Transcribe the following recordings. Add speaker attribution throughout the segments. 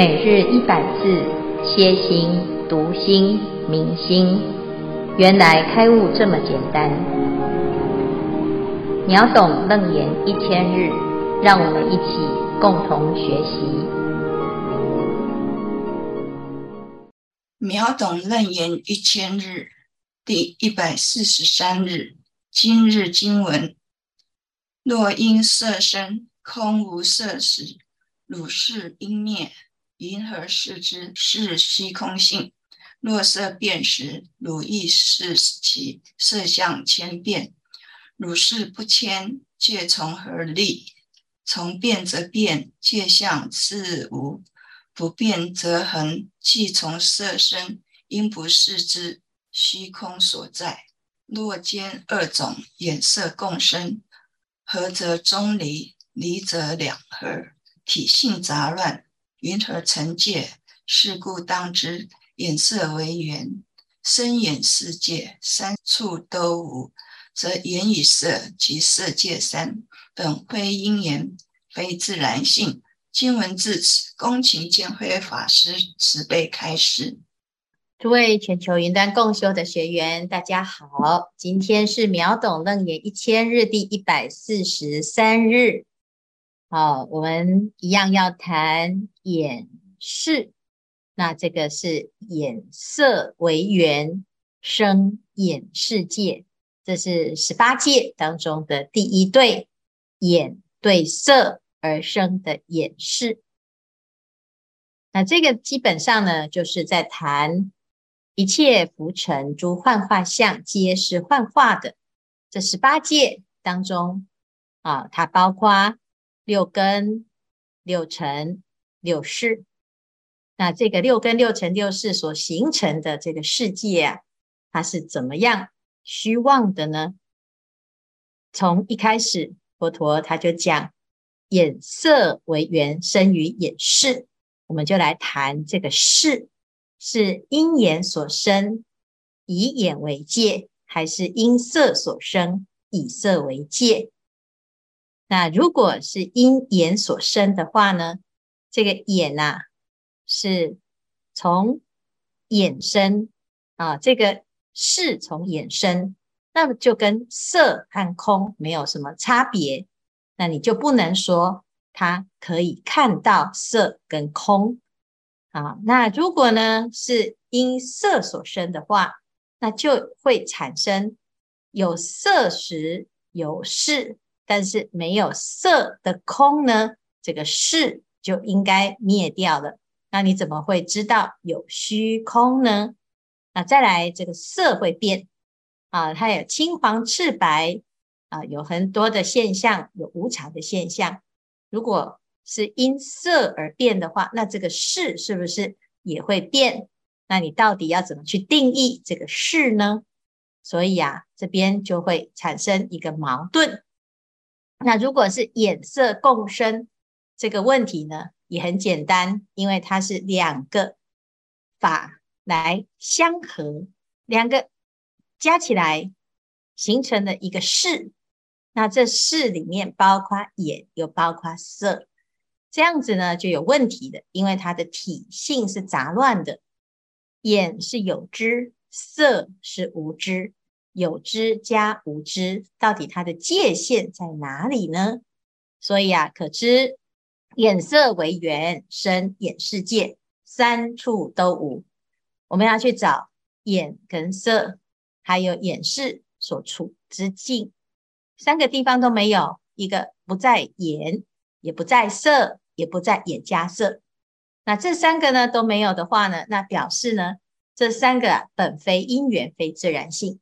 Speaker 1: 每日一百字，歇心、读心、明心，原来开悟这么简单。秒懂楞严一千日，让我们一起共同学习。
Speaker 2: 秒懂楞严一千日，第一百四十三日，今日经文：若因色身，空无色时，汝是应灭。云何视之？是虚空性。若色变时，汝亦视其色相千变。汝视不迁，界从何立？从变则变，界相是无；不变则恒，即从色生，因不视之，虚空所在。若兼二种眼色共生，合则中离，离则两合，体性杂乱。云何成界？是故当知，眼色为缘，生眼世界，三处都无，则眼与色及色界三本非因缘，非自然性。经文至此，恭请见辉法师慈悲开示。
Speaker 1: 诸位全球云端共修的学员，大家好，今天是秒懂楞严一千日第一百四十三日。好，我们一样要谈眼识。那这个是眼色为缘生眼世界，这是十八界当中的第一对，眼对色而生的眼识。那这个基本上呢，就是在谈一切浮尘诸幻化相，皆是幻化的。这十八界当中啊，它包括。六根、六尘、六识，那这个六根、六尘、六识所形成的这个世界啊，它是怎么样虚妄的呢？从一开始，佛陀他就讲，眼色为缘生于眼识，我们就来谈这个识是因眼所生，以眼为界，还是因色所生，以色为界？那如果是因眼所生的话呢？这个眼、啊，是从眼生啊，这个识从眼生，那么就跟色和空没有什么差别。那你就不能说它可以看到色跟空啊。那如果呢是因色所生的话，那就会产生有色时有识。但是没有色的空呢，这个是就应该灭掉了。那你怎么会知道有虚空呢？那再来，这个色会变啊，它有青黄赤白啊，有很多的现象，有无常的现象。如果是因色而变的话，那这个是是不是也会变？那你到底要怎么去定义这个是呢？所以啊，这边就会产生一个矛盾。那如果是眼色共生这个问题呢，也很简单，因为它是两个法来相合，两个加起来形成了一个识。那这识里面包括眼，又包括色，这样子呢就有问题的，因为它的体性是杂乱的，眼是有知，色是无知。有知加无知，到底它的界限在哪里呢？所以啊，可知眼色为缘生眼世界，三处都无。我们要去找眼跟色，还有眼视所处之境，三个地方都没有。一个不在眼，也不在色，也不在眼加色。那这三个呢都没有的话呢，那表示呢，这三个本非因缘，非自然性。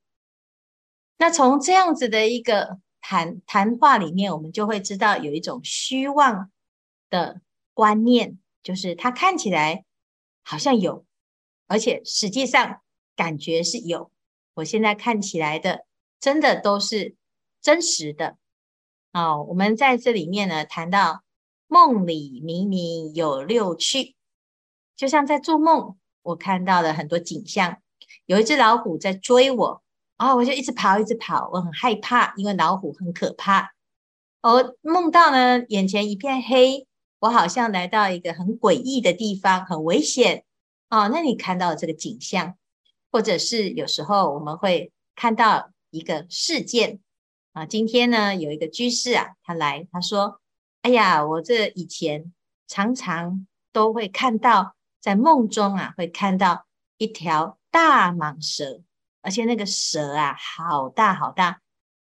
Speaker 1: 那从这样子的一个谈谈话里面，我们就会知道有一种虚妄的观念，就是它看起来好像有，而且实际上感觉是有。我现在看起来的，真的都是真实的。哦，我们在这里面呢，谈到梦里明明有六趣，就像在做梦，我看到了很多景象，有一只老虎在追我。啊、哦，我就一直跑，一直跑，我很害怕，因为老虎很可怕。我梦到呢，眼前一片黑，我好像来到一个很诡异的地方，很危险哦。那你看到这个景象，或者是有时候我们会看到一个事件啊。今天呢，有一个居士啊，他来，他说：“哎呀，我这以前常常都会看到，在梦中啊，会看到一条大蟒蛇，而且那个蛇啊，好大好大，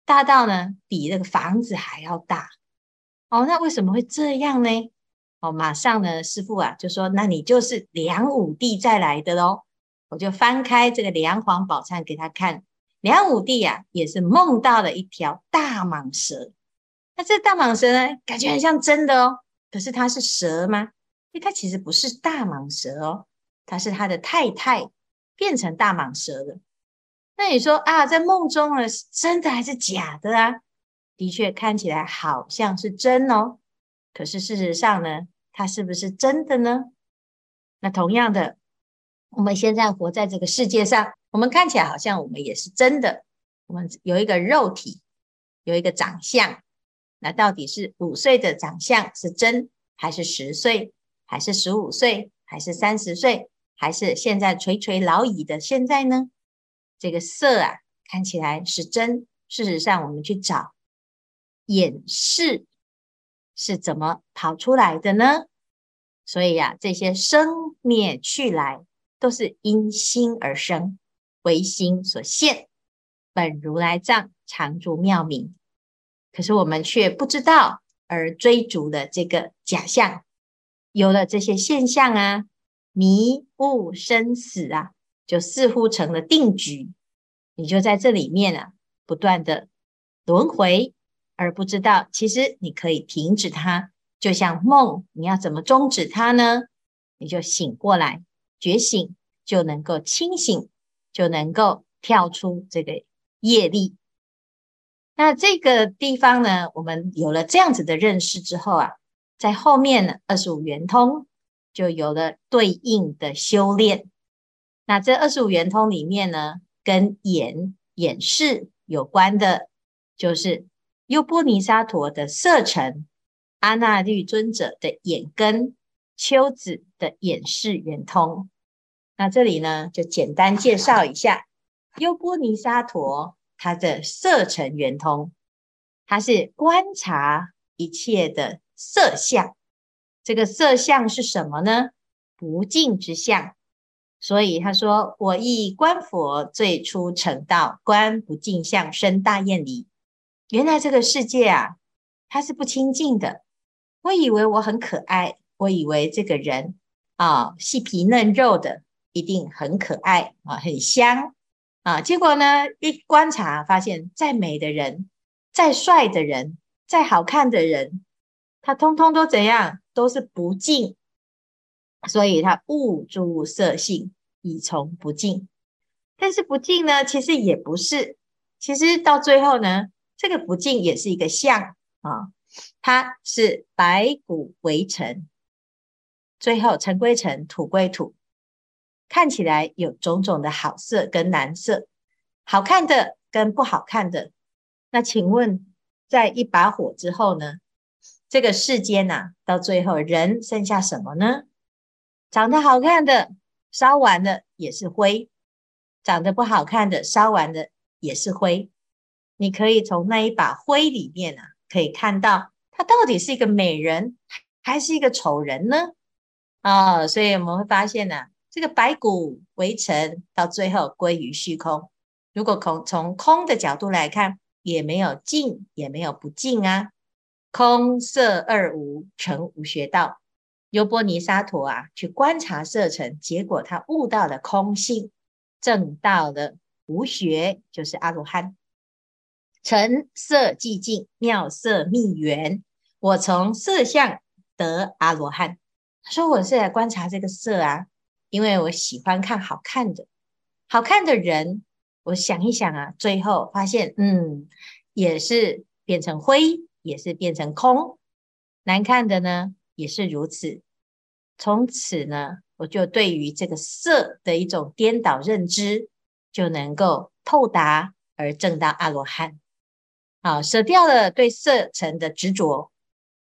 Speaker 1: 大到呢比那个房子还要大。哦，那为什么会这样呢？”哦，马上呢，师傅啊就说：“那你就是梁武帝再来的喽。”我就翻开这个《梁皇宝忏》给他看，梁武帝呀、啊、也是梦到了一条大蟒蛇。那这大蟒蛇呢，感觉很像真的哦。可是它是蛇吗？因为它其实不是大蟒蛇哦，它是他的太太变成大蟒蛇的。那你说啊，在梦中呢，是真的还是假的啊？的确看起来好像是真哦。可是事实上呢，它是不是真的呢？那同样的，我们现在活在这个世界上，我们看起来好像我们也是真的。我们有一个肉体，有一个长相，那到底是五岁的长相是真，还是十岁，还是十五岁，还是三十岁，还是现在垂垂老矣的现在呢？这个色啊，看起来是真，事实上我们去找眼识。是怎么跑出来的呢？所以呀、啊，这些生灭去来都是因心而生，为心所现。本如来藏常住妙明，可是我们却不知道，而追逐的这个假象，有了这些现象啊，迷悟生死啊，就似乎成了定局。你就在这里面啊，不断的轮回。而不知道，其实你可以停止它，就像梦，你要怎么终止它呢？你就醒过来，觉醒，就能够清醒，就能够跳出这个业力。那这个地方呢，我们有了这样子的认识之后啊，在后面呢，二十五圆通就有了对应的修炼。那这二十五圆通里面呢，跟眼眼识有关的，就是。优波尼沙陀的色尘，阿那律尊者的眼根，丘子的眼识圆通。那这里呢，就简单介绍一下优波尼沙陀他的色尘圆通，他是观察一切的色相。这个色相是什么呢？不净之相。所以他说：“我亦观佛最初成道，观不净相，生大厌离。”原来这个世界啊，它是不清净的。我以为我很可爱，我以为这个人啊，细皮嫩肉的，一定很可爱啊，很香啊。结果呢，一观察发现，再美的人，再帅的人，再好看的人，他通通都怎样？都是不净。所以他悟诸色性，以从不净。但是不净呢，其实也不是。其实到最后呢，这个不净也是一个相啊，它是白骨为尘，最后尘归尘，土归土，看起来有种种的好色跟难色，好看的跟不好看的。那请问，在一把火之后呢？这个世间呐、啊，到最后人剩下什么呢？长得好看的烧完了也是灰，长得不好看的烧完了也是灰。你可以从那一把灰里面啊，可以看到他到底是一个美人还是一个丑人呢？啊、哦，所以我们会发现呢、啊，这个白骨为尘，到最后归于虚空。如果空从空的角度来看，也没有净，也没有不净啊。空色二无，成无学道。优波尼沙陀啊，去观察色尘，结果他悟到了空性，证到了无学，就是阿罗汉。尘色寂静，妙色密圆。我从色相得阿罗汉。他说：“我是来观察这个色啊，因为我喜欢看好看的，好看的人。我想一想啊，最后发现，嗯，也是变成灰，也是变成空。难看的呢，也是如此。从此呢，我就对于这个色的一种颠倒认知，就能够透达而证到阿罗汉。”好，舍掉了对色尘的执着，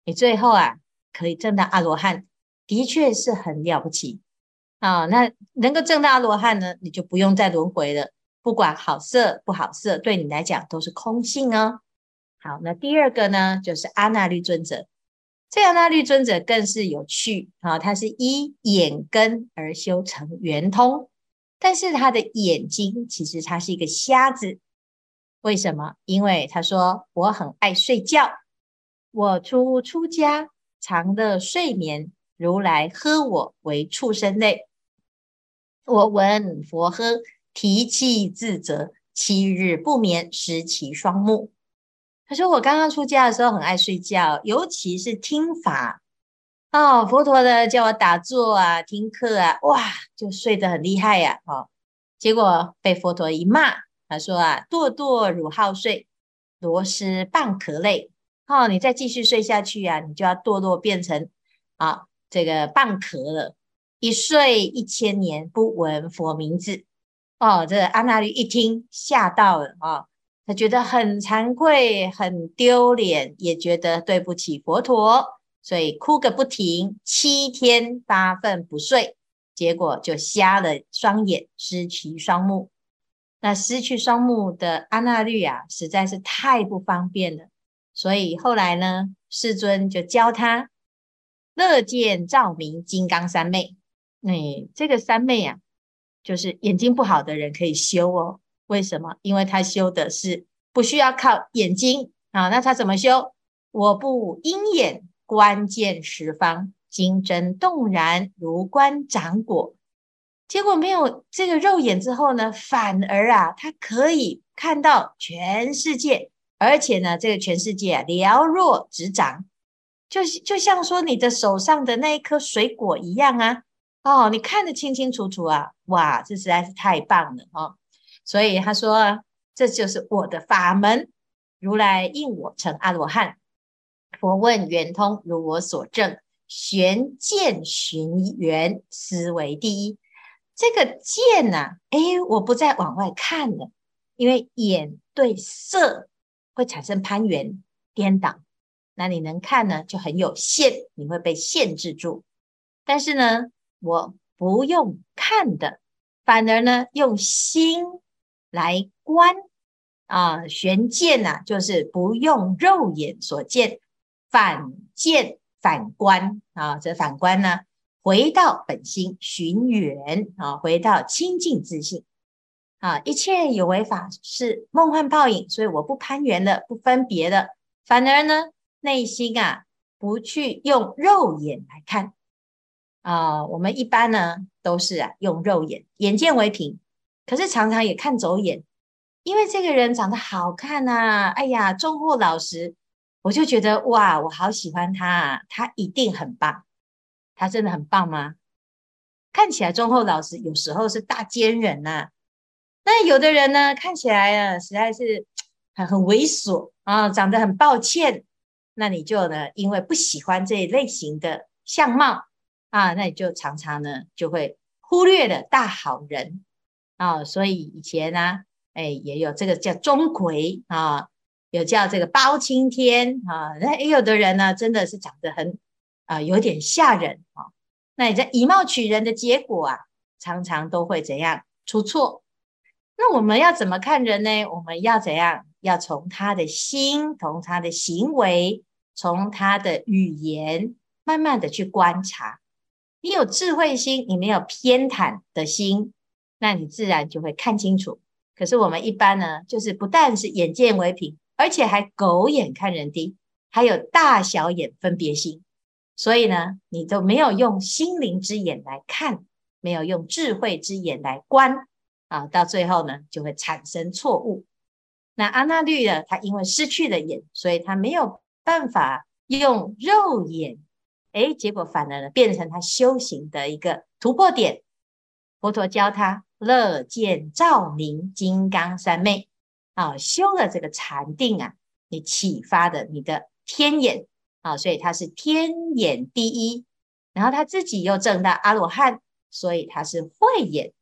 Speaker 1: 你最后啊可以证到阿罗汉，的确是很了不起啊。那能够证到阿罗汉呢，你就不用再轮回了。不管好色不好色，对你来讲都是空性哦。好，那第二个呢，就是阿那律尊者。这阿那律尊者更是有趣啊，他是依眼根而修成圆通，但是他的眼睛其实他是一个瞎子。为什么？因为他说我很爱睡觉，我出出家常乐睡眠，如来呵我为畜生类。我闻佛呵，提气自责，七日不眠，失其双目。他说：“我刚刚出家的时候很爱睡觉，尤其是听法。哦，佛陀的叫我打坐啊，听课啊，哇，就睡得很厉害呀，哦，结果被佛陀一骂，他说啊，堕堕如好睡，螺蛳蚌壳类，哦，你再继续睡下去啊，你就要堕落变成啊这个蚌壳了，一睡一千年不闻佛名字，哦，这个阿那律一听吓到了啊。哦”他觉得很惭愧，很丢脸，也觉得对不起佛陀，所以哭个不停，七天八分不睡，结果就瞎了双眼，失去双目。那失去双目的阿那律啊，实在是太不方便了，所以后来呢，世尊就教他乐见照明金刚三昧。那、哎、这个三昧啊，就是眼睛不好的人可以修哦。为什么？因为他修的是不需要靠眼睛啊，那他怎么修？我不因眼观见十方，精真动然，如观掌果。结果没有这个肉眼之后呢，反而啊，他可以看到全世界，而且呢，这个全世界啊，了若指掌，就就像说你的手上的那一颗水果一样啊，哦，你看得清清楚楚啊，哇，这实在是太棒了哦。所以他说：“这就是我的法门。如来应我成阿罗汉。佛问圆通，如我所证，玄见寻圆，斯为第一。这个见呐，哎，我不再往外看了，因为眼对色会产生攀缘颠倒。那你能看呢，就很有限，你会被限制住。但是呢，我不用看的，反而呢，用心。”来观啊，玄见呐，就是不用肉眼所见，反见反观啊，这反观呢，回到本心寻缘啊，回到清净自性啊，一切有为法是梦幻泡影，所以我不攀缘了，不分别了，反而呢，内心啊，不去用肉眼来看啊，我们一般呢都是啊用肉眼，眼见为凭。可是常常也看走眼，因为这个人长得好看呐、啊，哎呀，忠厚老实，我就觉得哇，我好喜欢他，他一定很棒，他真的很棒吗？看起来忠厚老实，有时候是大奸人呐、啊。那有的人呢，看起来啊，实在是 很很猥琐啊，长得很抱歉，那你就呢，因为不喜欢这一类型的相貌啊，那你就常常呢，就会忽略了大好人。啊、所以以前呢、啊，哎，也有这个叫钟馗啊，有叫这个包青天啊，那也有的人呢，真的是长得很啊，有点吓人啊。那你在以貌取人的结果啊，常常都会怎样出错？那我们要怎么看人呢？我们要怎样？要从他的心，从他的行为，从他的语言，慢慢的去观察。你有智慧心，你没有偏袒的心。那你自然就会看清楚。可是我们一般呢，就是不但是眼见为凭，而且还狗眼看人低，还有大小眼分别心。所以呢，你都没有用心灵之眼来看，没有用智慧之眼来观啊，到最后呢，就会产生错误。那阿那律呢，他因为失去了眼，所以他没有办法用肉眼，诶，结果反而呢，变成他修行的一个突破点。佛陀教他。乐见照明金刚三昧啊，修了这个禅定啊，你启发的你的天眼啊，所以他是天眼第一。然后他自己又证到阿罗汉，所以他是慧眼，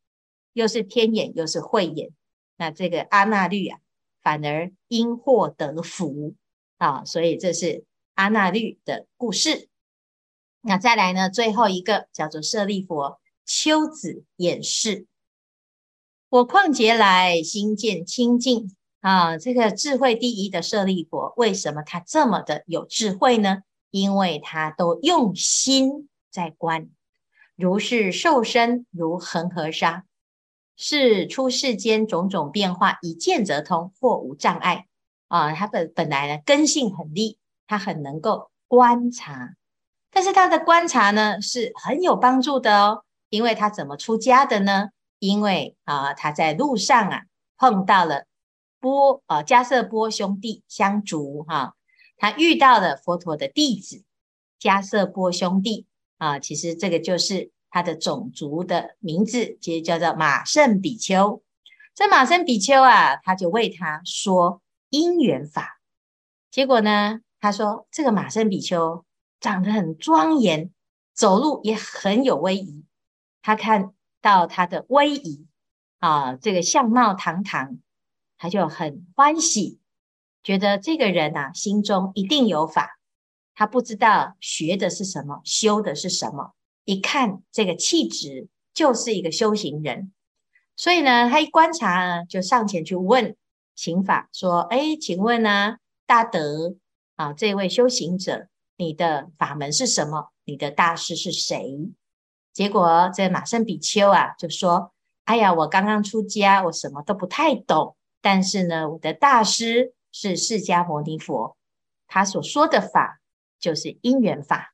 Speaker 1: 又是天眼又是慧眼。那这个阿那律啊，反而因祸得福啊，所以这是阿那律的故事。那再来呢，最后一个叫做舍利佛，丘子演示。我旷劫来心见清净啊，这个智慧第一的舍利佛，为什么他这么的有智慧呢？因为他都用心在观，如是受身如恒河沙，是出世间种种变化，一见则通，或无障碍啊。他本本来呢根性很利，他很能够观察，但是他的观察呢是很有帮助的哦，因为他怎么出家的呢？因为啊，他在路上啊碰到了波啊迦瑟波兄弟相逐哈、他遇到了佛陀的弟子迦瑟波兄弟啊，其实这个就是他的种族的名字，其实叫做马胜比丘。这马胜比丘啊，他就为他说因缘法，结果呢，他说这个马胜比丘长得很庄严，走路也很有威仪，他看。到他的威仪啊，这个相貌堂堂，他就很欢喜，觉得这个人啊，心中一定有法。他不知道学的是什么，修的是什么。一看这个气质，就是一个修行人。所以呢，他一观察呢，就上前去问请法，说：“哎，请问呢，大德啊，这位修行者，你的法门是什么？你的大师是谁？”结果这马胜比丘啊，就说：“哎呀，我刚刚出家，我什么都不太懂。但是呢，我的大师是释迦牟尼佛，他所说的法就是因缘法，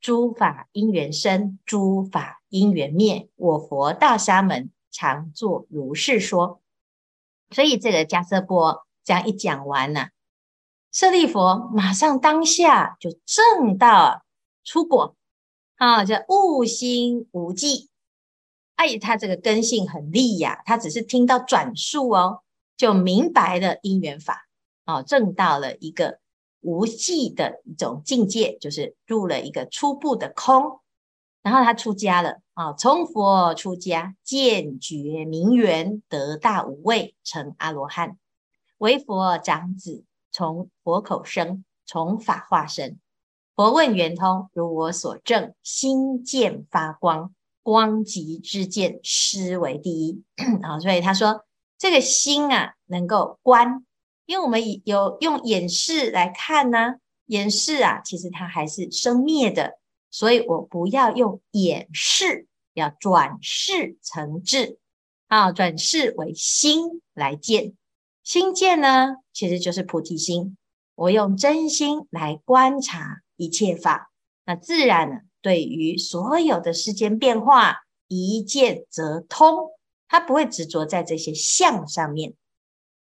Speaker 1: 诸法因缘生，诸法因缘灭。我佛大沙门常作如是说。所以这个迦瑟波这样一讲完呢，舍利弗马上当下就证到出果。”啊，叫悟心无忌，哎，他这个根性很利呀，他只是听到转述哦，就明白了因缘法，哦，证到了一个无忌的一种境界，就是入了一个初步的空，然后他出家了，啊，从佛出家，见觉明圆，得大无畏，成阿罗汉，为佛长子，从佛口生，从法化身。佛问圆通，如我所证，心见发光，光极之见，斯为第一。啊，所以他说这个心啊，能够观，因为我们有用眼识来看呢、啊，眼识啊，其实它还是生灭的，所以我不要用眼识，要转世成智，啊，转世为心来见，心见呢，其实就是菩提心，我用真心来观察。一切法，那自然呢，对于所有的世间变化，一见则通，他不会执着在这些相上面。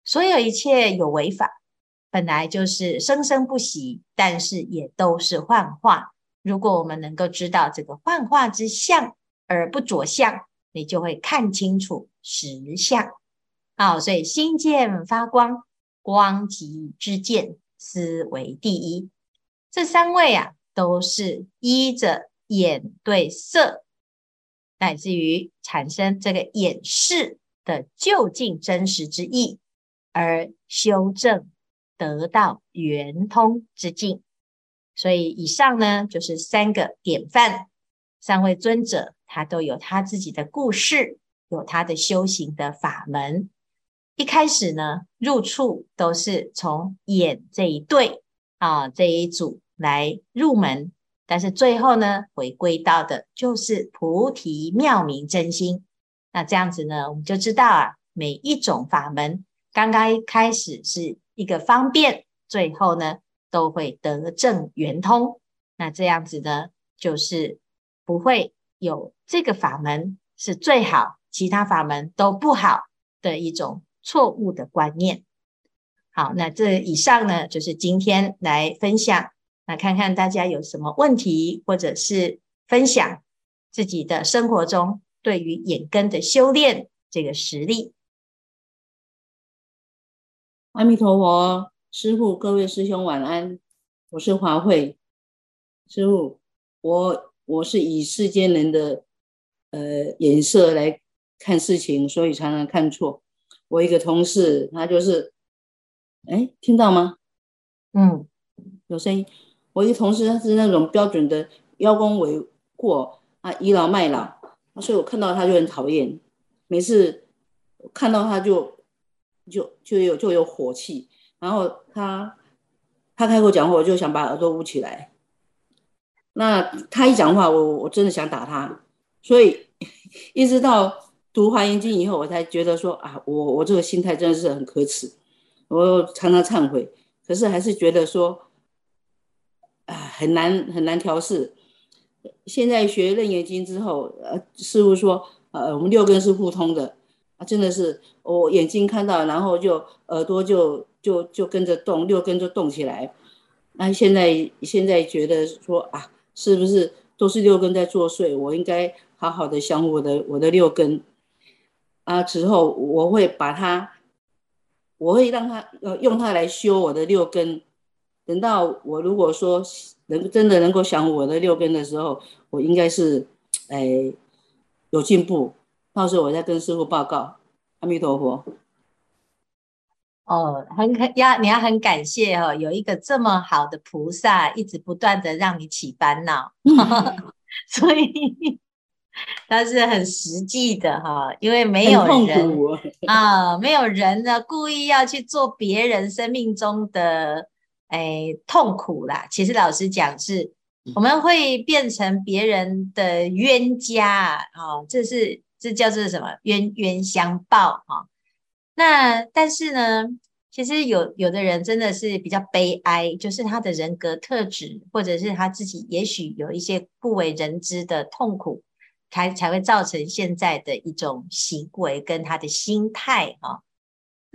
Speaker 1: 所有一切有为法，本来就是生生不息，但是也都是幻化。如果我们能够知道这个幻化之相而不着相，你就会看清楚实相。好，所以心见发光，光即知见，思为第一。这三位啊，都是依着眼对色，乃至于产生这个眼视的究竟真实之意，而修正得到圆通之境。所以以上呢，就是三个典范，三位尊者，他都有他自己的故事，有他的修行的法门。一开始呢，入处都是从眼这一对啊这一组。来入门，但是最后呢，回归到的就是菩提妙明真心。那这样子呢，我们就知道啊，每一种法门刚刚开始是一个方便，最后呢都会得正圆通。那这样子呢，就是不会有这个法门是最好，其他法门都不好的一种错误的观念。好，那这以上呢，就是今天来分享。那看看大家有什么问题，或者是分享自己的生活中对于眼根的修炼这个实例。
Speaker 3: 阿弥陀佛，师傅，各位师兄晚安，我是华慧。师傅，我我是以世间人的呃眼色来看事情，所以常常看错。我一个同事，他就是，哎，听到吗？
Speaker 1: 嗯，
Speaker 3: 有声音。我一个同事，他是那种标准的邀功为过啊，倚老卖老，所以我看到他就很讨厌，每次看到他就就就有就有火气，然后他他开口讲话，我就想把耳朵捂起来。那他一讲话，我我真的想打他，所以一直到读华严经以后，我才觉得说啊，我我这个心态真的是很可耻，我常常忏悔，可是还是觉得说，很难很难调试。现在学楞严经之后，呃，师傅说，呃，我们六根是互通的啊，真的是我眼睛看到，然后就耳朵就就就跟着动，六根就动起来。那现在现在觉得说啊。是不是都是六根在作祟？我应该好好的想我的我的六根啊，之后我会把它，我会让它呃用它来修我的六根。等到我如果说能真的能够想我的六根的时候，我应该是哎有进步。到时候我再跟师傅报告。阿弥陀佛。
Speaker 1: 哦，很可要，你要很感谢哦，有一个这么好的菩萨，一直不断的让你起烦恼，所以他是很实际的哈，因为没有人啊，没有人呢故意要去做别人生命中的诶痛苦啦。其实老实讲是，我们会变成别人的冤家啊，这是这叫做什么冤冤相报哈。那但是呢，其实有有的人真的是比较悲哀，就是他的人格特质，或者是他自己也许有一些不为人知的痛苦，才才会造成现在的一种行为跟他的心态啊。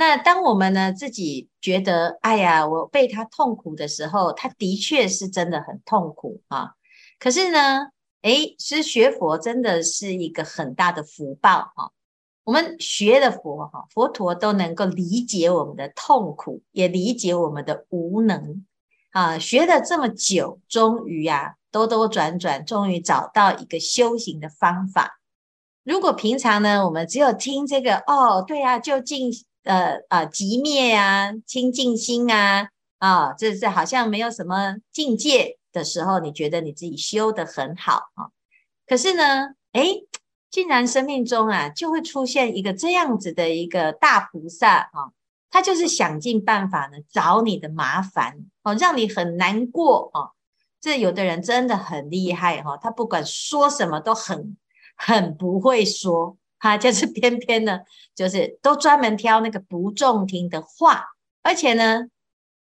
Speaker 1: 那当我们呢自己觉得，哎呀，我被他痛苦的时候，他的确是真的很痛苦啊。可是呢，诶，其实学佛真的是一个很大的福报啊。我们学的佛哈，佛陀都能够理解我们的痛苦，也理解我们的无能啊。学了这么久，终于呀，兜兜转转，终于找到一个修行的方法。如果平常呢，我们只有听这个哦，对啊，就近呃啊寂灭啊，清净心啊啊，这是好像没有什么境界的时候，你觉得你自己修得很好啊。可是呢，诶竟然生命中啊，就会出现一个这样子的一个大菩萨啊，他就是想尽办法呢找你的麻烦哦，让你很难过哦。这有的人真的很厉害哈，他不管说什么都很很不会说他，就是偏偏呢，就是都专门挑那个不中听的话，而且呢，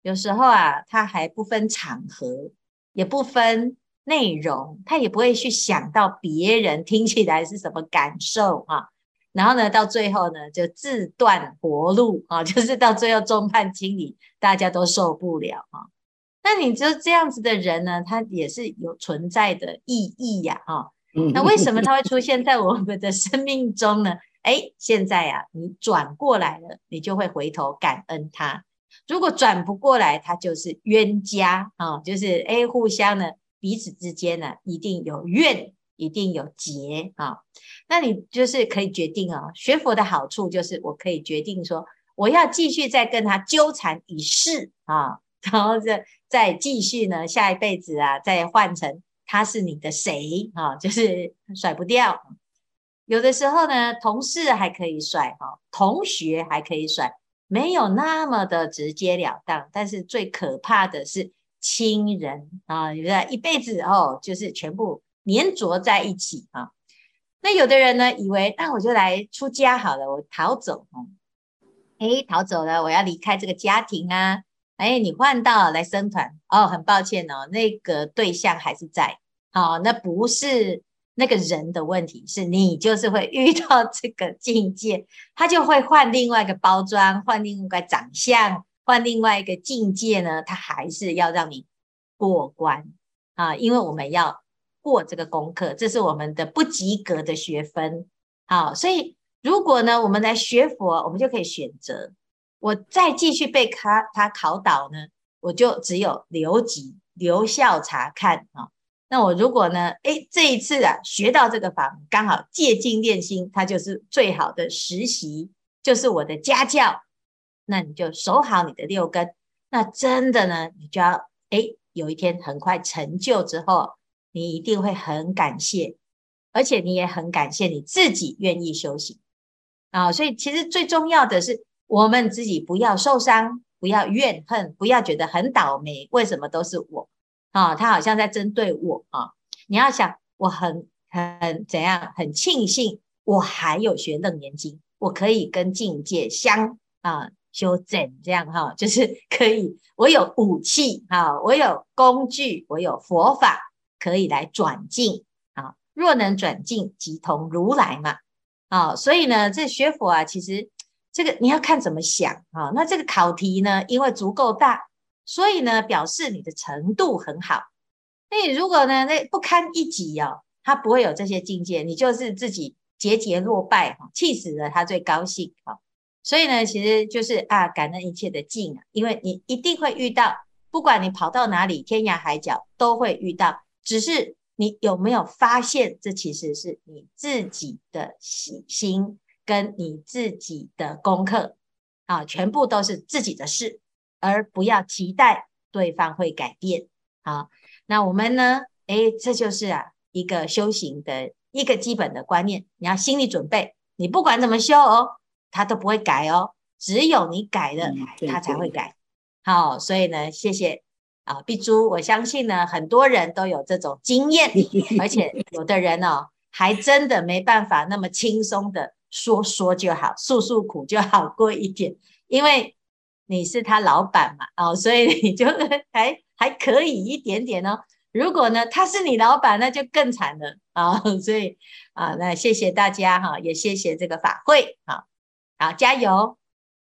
Speaker 1: 有时候啊，他还不分场合，也不分。内容他也不会去想到别人听起来是什么感受啊，然后呢，到最后呢就自断活路啊，就是到最后众叛亲离，大家都受不了啊。那你就这样子的人呢，他也是有存在的意义呀啊。那为什么它会出现在我们的生命中呢？哎，现在呀，你转过来了，你就会回头感恩它；如果转不过来，它就是冤家啊，就是哎，互相呢。彼此之间呢，一定有怨，一定有结啊。那你就是可以决定啊，学佛的好处就是我可以决定说，我要继续再跟他纠缠一世啊，然后再再继续呢，下一辈子啊，再换成他是你的谁啊，就是甩不掉。有的时候呢，同事还可以甩哈，同学还可以甩，没有那么的直截了当。但是最可怕的是。亲人啊，有的一辈子哦，就是全部黏着在一起啊。那有的人呢，以为那我就来出家好了，我逃走哦。诶，逃走了，我要离开这个家庭啊。诶，你换到来生团哦，很抱歉哦，那个对象还是在。好，那不是那个人的问题，是你就是会遇到 这个境界，他就会换另外一个包装，换另外一个长相。换另外一个境界呢，他还是要让你过关啊，因为我们要过这个功课，这是我们的不及格的学分。好，所以如果呢，我们来学佛，我们就可以选择，我再继续被他他考倒呢，我就只有留级留校察看啊。那我如果呢，诶，这一次啊学到这个法，刚好借经练心，它就是最好的实习，就是我的家教。那你就守好你的六根，那真的呢，你就要诶，有一天很快成就之后，你一定会很感谢，而且你也很感谢你自己愿意修行啊。所以其实最重要的是，我们自己不要受伤，不要怨恨，不要觉得很倒霉，为什么都是我啊？他好像在针对我啊。你要想，我很很怎样，很庆幸我还有学楞严经，我可以跟境界相啊。修正这样哈，就是 可以。我有武器哈，我有工具，我有佛法可以来转进啊。若能转进，即同如来嘛。啊，所以呢，这学佛啊，其实这个你要看怎么想啊。那这个考题呢，因为足够大，所以呢，表示你的程度很好。那你如果呢，那不堪一击哦，他不会有这些境界，你就是自己节节落败哈，气死了他最高兴哈。所以呢，其实就是啊，感恩一切的境啊，因为你一定会遇到，不管你跑到哪里，天涯海角都会遇到，只是你有没有发现，这其实是你自己的喜心跟你自己的功课啊，全部都是自己的事，而不要期待对方会改变。好，那我们呢？诶，这就是啊一个修行的一个基本的观念，你要心理准备，你不管怎么修哦。他都不会改哦，只有你改了，嗯、他才会改。好，所以呢，谢谢啊，碧珠，我相信呢，很多人都有这种经验，而且 有的人哦，还真的没办法那么轻松的说说就好，诉诉苦就好过一点，因为你是他老板嘛，哦，所以你就 还还可以一点点哦。如果呢，他是你老板，那就更惨了啊、哦。所以啊，那谢谢大家哈，也谢谢这个法会啊。好，加油！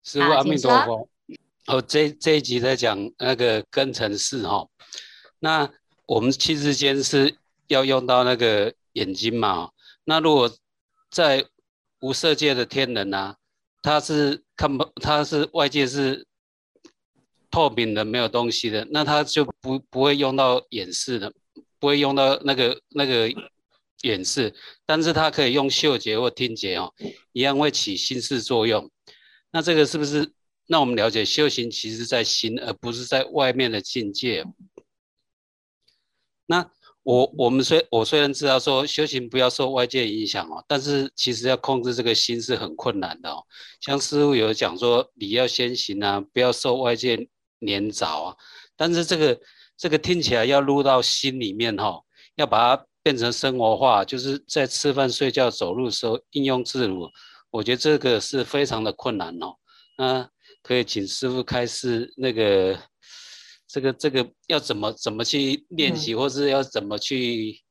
Speaker 4: 师父阿弥陀佛。哦，这这一集在讲那个根尘世哈。那我们七世间是要用到那个眼睛嘛？那如果在无色界的天人啊，他是看不，他是外界是透明的，没有东西的，那他就不不会用到眼视的，不会用到那个那个。眼视，但是它可以用嗅觉或听觉哦，一样会起心事作用。那这个是不是？那我们了解修行其实在心，而不是在外面的境界。那我我们虽我虽然知道说修行不要受外界影响哦，但是其实要控制这个心是很困难的哦。像师父有讲说，你要先行啊，不要受外界黏着啊。但是这个这个听起来要入到心里面哈，要把它。变成生活化，就是在吃饭、睡觉、走路的时候应用自如。我觉得这个是非常的困难哦。那可以请师父开示，那个这个这个要怎么怎么去练习，嗯、或是要怎么去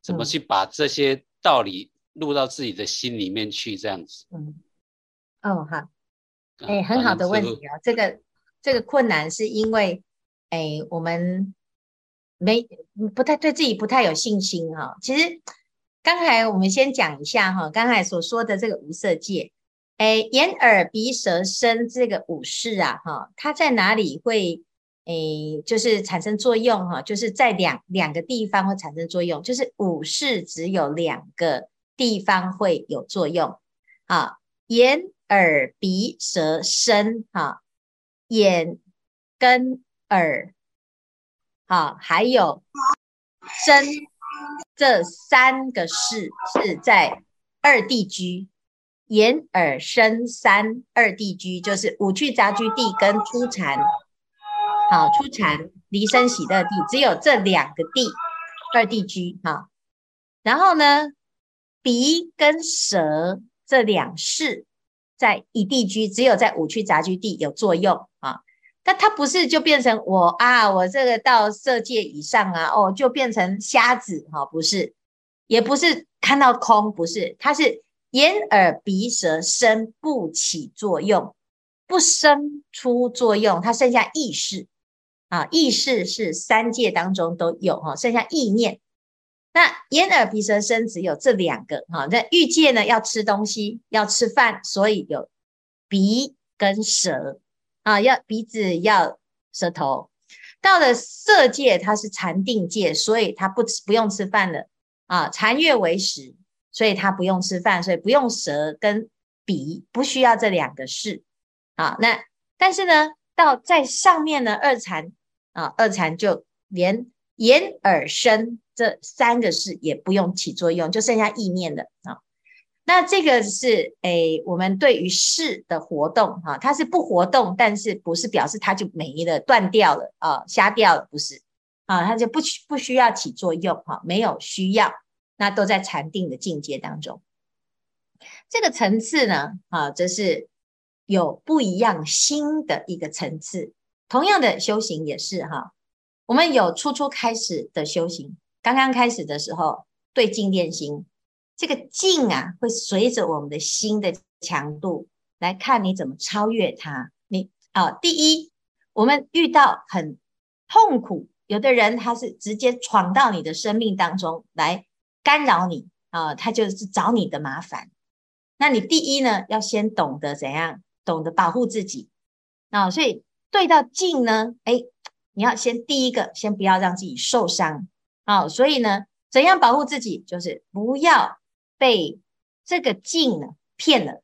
Speaker 4: 怎么去把这些道理录到自己的心里面去，这样子。嗯，
Speaker 1: 哦好，哎、欸，很好的问题啊。这个这个困难是因为，哎、欸，我们。没不太对自己不太有信心哈。其实刚才我们先讲一下哈，刚才所说的这个无色界，哎，眼耳鼻舌身这个五识啊哈，它在哪里会诶就是产生作用哈？就是在两两个地方会产生作用，就是五识只有两个地方会有作用啊，眼耳鼻舌身哈，眼跟耳。啊，还有身这三个识是在二地居，眼耳身三二地居，就是五趣杂居地跟初禅。好，初禅离生喜乐地，只有这两个地二地居。哈，然后呢，鼻跟舌这两识在一地居，只有在五区杂居地有作用。啊。但它不是就变成我啊，我这个到色界以上啊，哦，就变成瞎子哈，不是，也不是看到空，不是，它是眼耳鼻舌身不起作用，不生出作用，它剩下意识啊，意识是三界当中都有哈，剩下意念。那眼耳鼻舌身只有这两个哈，那欲界呢要吃东西，要吃饭，所以有鼻跟舌。啊，要鼻子要舌头，到了色界，它是禅定界，所以它不吃不用吃饭了啊。禅悦为食，所以它不用吃饭，所以不用舌跟鼻，不需要这两个事啊。那但是呢，到在上面呢，二禅啊，二禅就连眼、耳、身这三个事也不用起作用，就剩下意念了啊。那这个是诶，我们对于事的活动哈，它是不活动，但是不是表示它就没了、断掉了啊、瞎掉了，不是啊，它就不需不需要起作用哈，没有需要，那都在禅定的境界当中。这个层次呢，啊，这是有不一样心的一个层次。同样的修行也是哈，我们有初初开始的修行，刚刚开始的时候对境练心。这个境啊，会随着我们的心的强度来看你怎么超越它。你啊，第一，我们遇到很痛苦，有的人他是直接闯到你的生命当中来干扰你啊，他就是找你的麻烦。那你第一呢，要先懂得怎样，懂得保护自己啊。所以对到境呢，哎，你要先第一个，先不要让自己受伤啊。所以呢，怎样保护自己，就是不要。被这个境呢骗了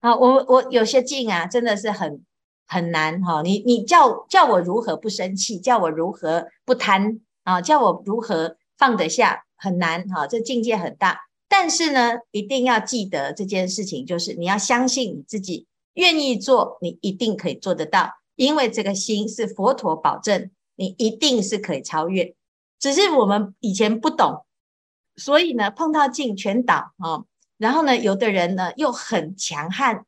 Speaker 1: 啊！我我有些境啊，真的是很很难哈。你你叫叫我如何不生气？叫我如何不贪啊？叫我如何放得下？很难哈。这境界很大，但是呢，一定要记得这件事情，就是你要相信你自己，愿意做，你一定可以做得到。因为这个心是佛陀保证，你一定是可以超越。只是我们以前不懂。所以呢，碰到境全倒啊，然后呢，有的人呢又很强悍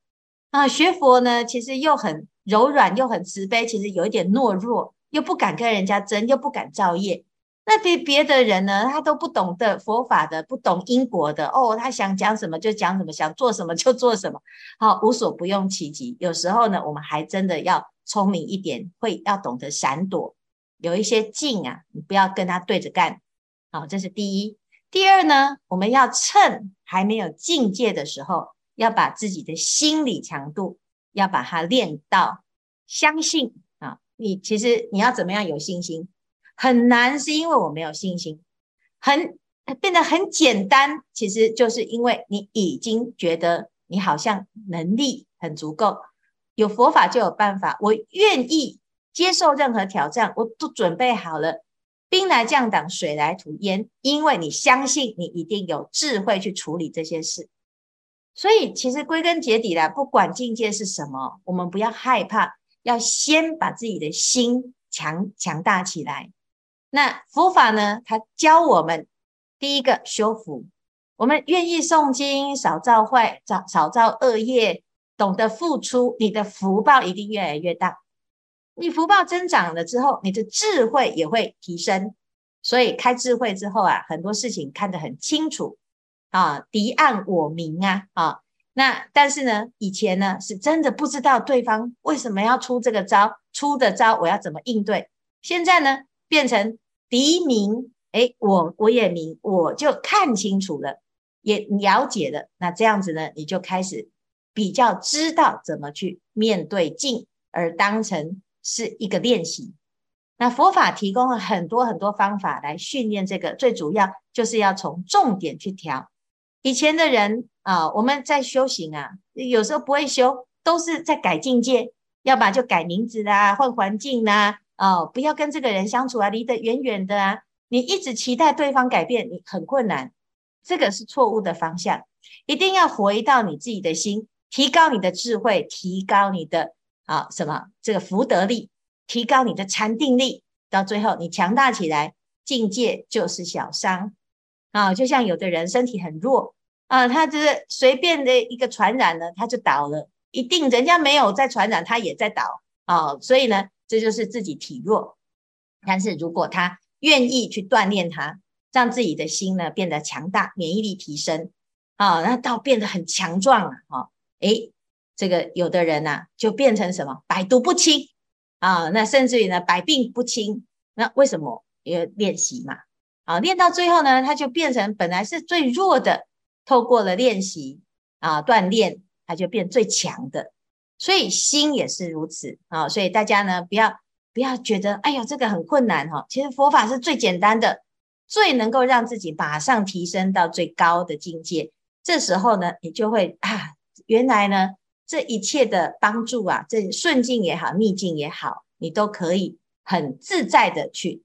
Speaker 1: 啊，学佛呢其实又很柔软，又很慈悲，其实有一点懦弱，又不敢跟人家争，又不敢造业。那别别的人呢，他都不懂得佛法的，不懂因果的哦，他想讲什么就讲什么，想做什么就做什么，好，无所不用其极。有时候呢，我们还真的要聪明一点，会要懂得闪躲。有一些境啊，你不要跟他对着干，好，这是第一。第二呢，我们要趁还没有境界的时候，要把自己的心理强度要把它练到相信啊。你其实你要怎么样有信心？很难，是因为我没有信心。很变得很简单，其实就是因为你已经觉得你好像能力很足够，有佛法就有办法。我愿意接受任何挑战，我都准备好了。兵来将挡，水来土掩，因为你相信你一定有智慧去处理这些事，所以其实归根结底啦，不管境界是什么，我们不要害怕，要先把自己的心强强大起来。那佛法呢，它教我们第一个修福，我们愿意诵经，少造坏，少少造恶业，懂得付出，你的福报一定越来越大。你福报增长了之后，你的智慧也会提升。所以开智慧之后啊，很多事情看得很清楚啊，敌暗我明啊啊。那但是呢，以前呢是真的不知道对方为什么要出这个招，出的招我要怎么应对。现在呢，变成敌明，诶，我我也明，我就看清楚了，也了解了。那这样子呢，你就开始比较知道怎么去面对境，而当成。是一个练习，那佛法提供了很多很多方法来训练这个，最主要就是要从重点去调。以前的人啊，我们在修行啊，有时候不会修，都是在改境界，要不然就改名字啦，换环境啦，哦，不要跟这个人相处啊，离得远远的啊。你一直期待对方改变，你很困难，这个是错误的方向。一定要回到你自己的心，提高你的智慧，提高你的。啊，什么这个福德力，提高你的禅定力，到最后你强大起来，境界就是小伤啊。就像有的人身体很弱啊，他就是随便的一个传染呢，他就倒了。一定人家没有在传染，他也在倒啊。所以呢，这就是自己体弱。但是如果他愿意去锻炼它，让自己的心呢变得强大，免疫力提升啊，那到变得很强壮了啊，诶这个有的人呐、啊，就变成什么百毒不侵啊，那甚至于呢百病不侵，那为什么？因为练习嘛，啊，练到最后呢，他就变成本来是最弱的，透过了练习啊锻炼，他就变最强的。所以心也是如此啊，所以大家呢不要不要觉得哎呦这个很困难哈，其实佛法是最简单的，最能够让自己马上提升到最高的境界。这时候呢，你就会啊，原来呢。这一切的帮助啊，这顺境也好，逆境也好，你都可以很自在的去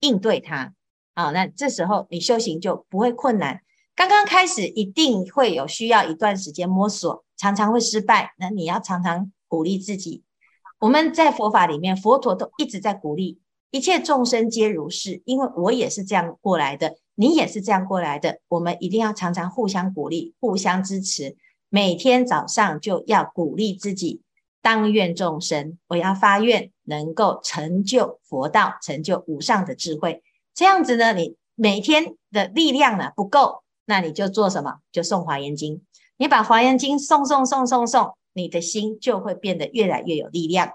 Speaker 1: 应对它。啊，那这时候你修行就不会困难。刚刚开始一定会有需要一段时间摸索，常常会失败。那你要常常鼓励自己。我们在佛法里面，佛陀都一直在鼓励一切众生皆如是，因为我也是这样过来的，你也是这样过来的。我们一定要常常互相鼓励，互相支持。每天早上就要鼓励自己，当愿众生，我要发愿能够成就佛道，成就无上的智慧。这样子呢，你每天的力量呢不够，那你就做什么？就送华严经。你把华严经送送送送送，你的心就会变得越来越有力量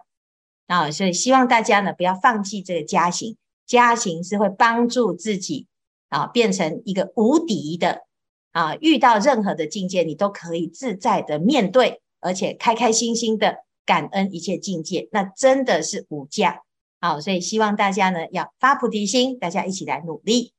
Speaker 1: 啊！所以希望大家呢不要放弃这个加行，加行是会帮助自己啊变成一个无敌的啊，遇到任何的境界，你都可以自在的面对，而且开开心心的感恩一切境界，那真的是无价。好，所以希望大家呢要发菩提心，大家一起来努力。